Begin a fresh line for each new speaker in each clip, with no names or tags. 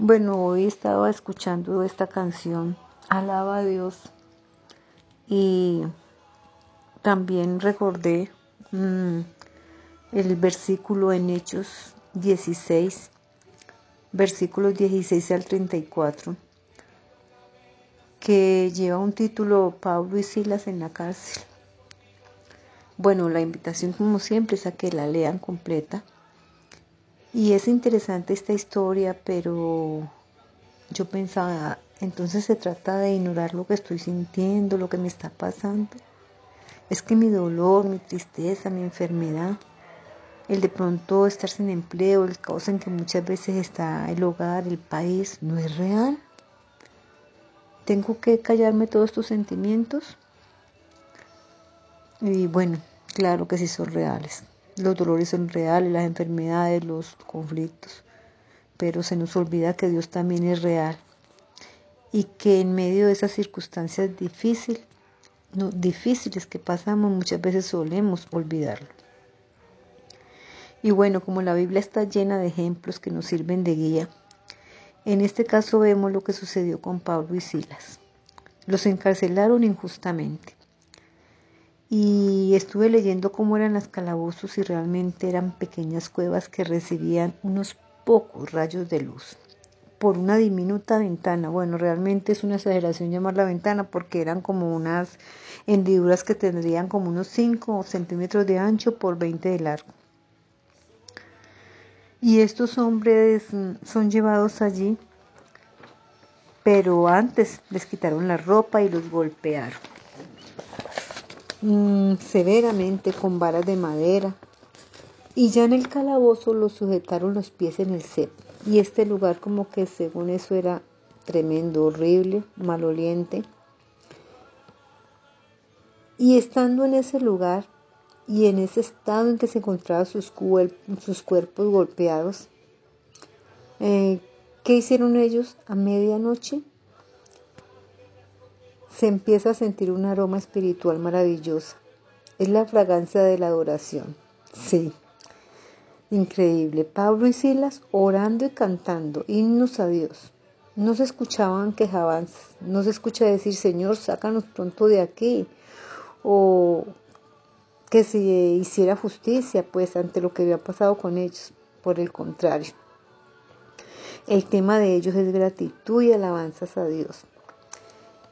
Bueno, hoy estaba escuchando esta canción, Alaba a Dios, y también recordé mmm, el versículo en Hechos 16, versículos 16 al 34, que lleva un título Pablo y Silas en la cárcel. Bueno, la invitación como siempre es a que la lean completa y es interesante esta historia, pero yo pensaba, entonces se trata de ignorar lo que estoy sintiendo, lo que me está pasando. Es que mi dolor, mi tristeza, mi enfermedad, el de pronto estar sin empleo, el caos en que muchas veces está el hogar, el país, no es real. Tengo que callarme todos estos sentimientos. Y bueno, claro que sí son reales. Los dolores son reales, las enfermedades, los conflictos, pero se nos olvida que Dios también es real y que en medio de esas circunstancias difíciles, no, difíciles que pasamos muchas veces solemos olvidarlo. Y bueno, como la Biblia está llena de ejemplos que nos sirven de guía, en este caso vemos lo que sucedió con Pablo y Silas. Los encarcelaron injustamente y estuve leyendo cómo eran las calabozos y realmente eran pequeñas cuevas que recibían unos pocos rayos de luz por una diminuta ventana. Bueno, realmente es una exageración llamar la ventana porque eran como unas hendiduras que tendrían como unos 5 centímetros de ancho por 20 de largo. Y estos hombres son llevados allí, pero antes les quitaron la ropa y los golpearon mmm, severamente con varas de madera. Y ya en el calabozo los sujetaron los pies en el cepo. Y este lugar como que según eso era tremendo, horrible, maloliente. Y estando en ese lugar y en ese estado en que se encontraban sus, sus cuerpos golpeados, eh, ¿qué hicieron ellos a medianoche? Se empieza a sentir un aroma espiritual maravilloso. Es la fragancia de la adoración. Sí. Increíble. Pablo y Silas orando y cantando himnos a Dios. No se escuchaban quejabanzas. No se escucha decir, Señor, sácanos pronto de aquí. O que se hiciera justicia, pues, ante lo que había pasado con ellos. Por el contrario. El tema de ellos es gratitud y alabanzas a Dios.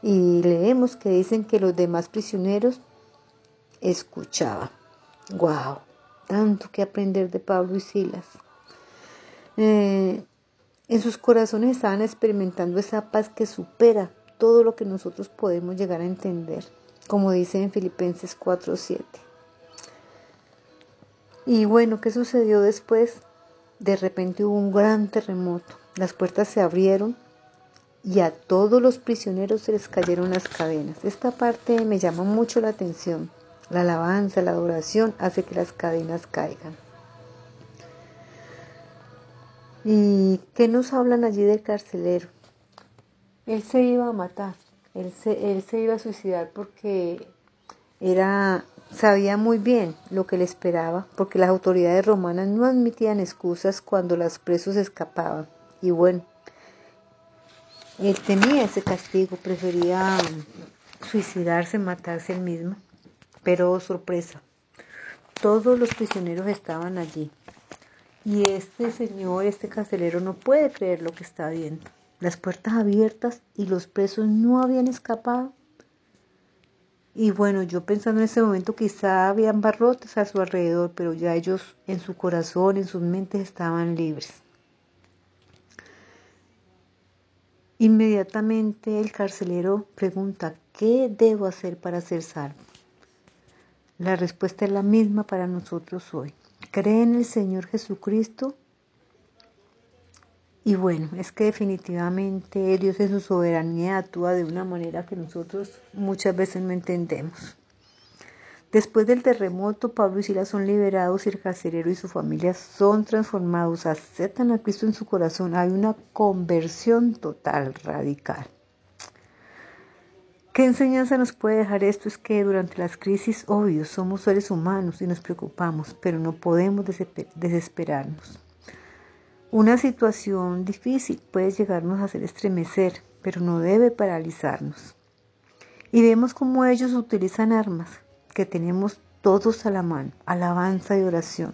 Y leemos que dicen que los demás prisioneros escuchaban. ¡Wow! Tanto que aprender de Pablo y Silas. Eh, en sus corazones estaban experimentando esa paz que supera todo lo que nosotros podemos llegar a entender, como dice en Filipenses 4:7. Y bueno, ¿qué sucedió después? De repente hubo un gran terremoto, las puertas se abrieron y a todos los prisioneros se les cayeron las cadenas. Esta parte me llama mucho la atención. La alabanza, la adoración hace que las cadenas caigan. ¿Y qué nos hablan allí del carcelero? Él se iba a matar, él se, él se iba a suicidar porque era, sabía muy bien lo que le esperaba, porque las autoridades romanas no admitían excusas cuando los presos escapaban. Y bueno, él temía ese castigo, prefería suicidarse, matarse él mismo. Pero sorpresa, todos los prisioneros estaban allí. Y este señor, este carcelero, no puede creer lo que está viendo. Las puertas abiertas y los presos no habían escapado. Y bueno, yo pensando en ese momento quizá habían barrotes a su alrededor, pero ya ellos en su corazón, en sus mentes estaban libres. Inmediatamente el carcelero pregunta, ¿qué debo hacer para ser salvo? La respuesta es la misma para nosotros hoy. Cree en el Señor Jesucristo. Y bueno, es que definitivamente Dios en su soberanía actúa de una manera que nosotros muchas veces no entendemos. Después del terremoto, Pablo y Silas son liberados y el carcelero y su familia son transformados, aceptan a Cristo en su corazón. Hay una conversión total, radical. ¿Qué enseñanza nos puede dejar esto? Es que durante las crisis, obvio, somos seres humanos y nos preocupamos, pero no podemos desesperarnos. Una situación difícil puede llegarnos a hacer estremecer, pero no debe paralizarnos. Y vemos cómo ellos utilizan armas que tenemos todos a la mano, alabanza y oración.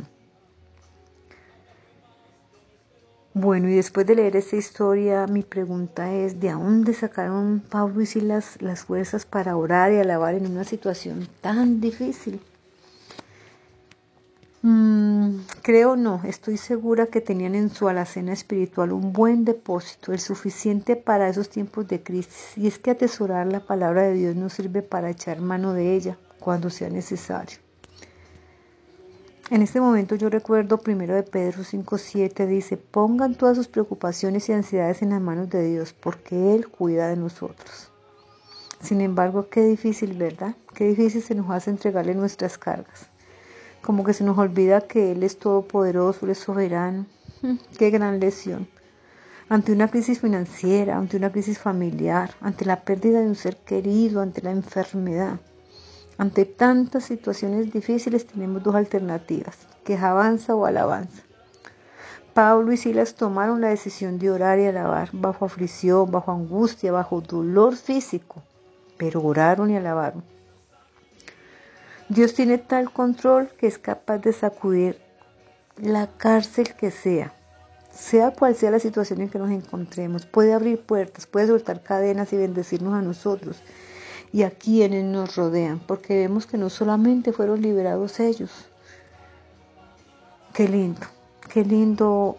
Bueno, y después de leer esta historia, mi pregunta es, ¿de dónde sacaron Pablo y Silas las fuerzas para orar y alabar en una situación tan difícil? Mm, creo no, estoy segura que tenían en su alacena espiritual un buen depósito, el suficiente para esos tiempos de crisis. Y es que atesorar la palabra de Dios nos sirve para echar mano de ella cuando sea necesario. En este momento yo recuerdo primero de Pedro 5.7 dice, pongan todas sus preocupaciones y ansiedades en las manos de Dios, porque Él cuida de nosotros. Sin embargo, qué difícil, ¿verdad? Qué difícil se nos hace entregarle nuestras cargas. Como que se nos olvida que Él es todopoderoso, Él es soberano. Mm, qué gran lesión. Ante una crisis financiera, ante una crisis familiar, ante la pérdida de un ser querido, ante la enfermedad ante tantas situaciones difíciles tenemos dos alternativas, quejabanza o alabanza. Pablo y Silas tomaron la decisión de orar y alabar bajo aflicción, bajo angustia, bajo dolor físico, pero oraron y alabaron. Dios tiene tal control que es capaz de sacudir la cárcel que sea, sea cual sea la situación en que nos encontremos. Puede abrir puertas, puede soltar cadenas y bendecirnos a nosotros y a quienes nos rodean, porque vemos que no solamente fueron liberados ellos. Qué lindo, qué lindo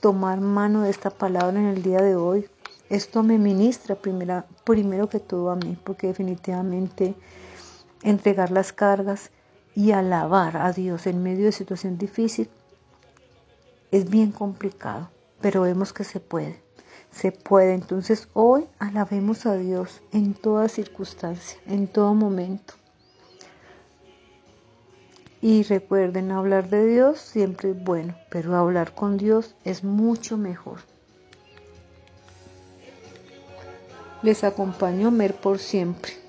tomar mano de esta palabra en el día de hoy. Esto me ministra primera, primero que todo a mí, porque definitivamente entregar las cargas y alabar a Dios en medio de situación difícil es bien complicado, pero vemos que se puede se puede. Entonces hoy alabemos a Dios en toda circunstancia, en todo momento. Y recuerden, hablar de Dios siempre es bueno, pero hablar con Dios es mucho mejor. Les acompaño Mer por siempre.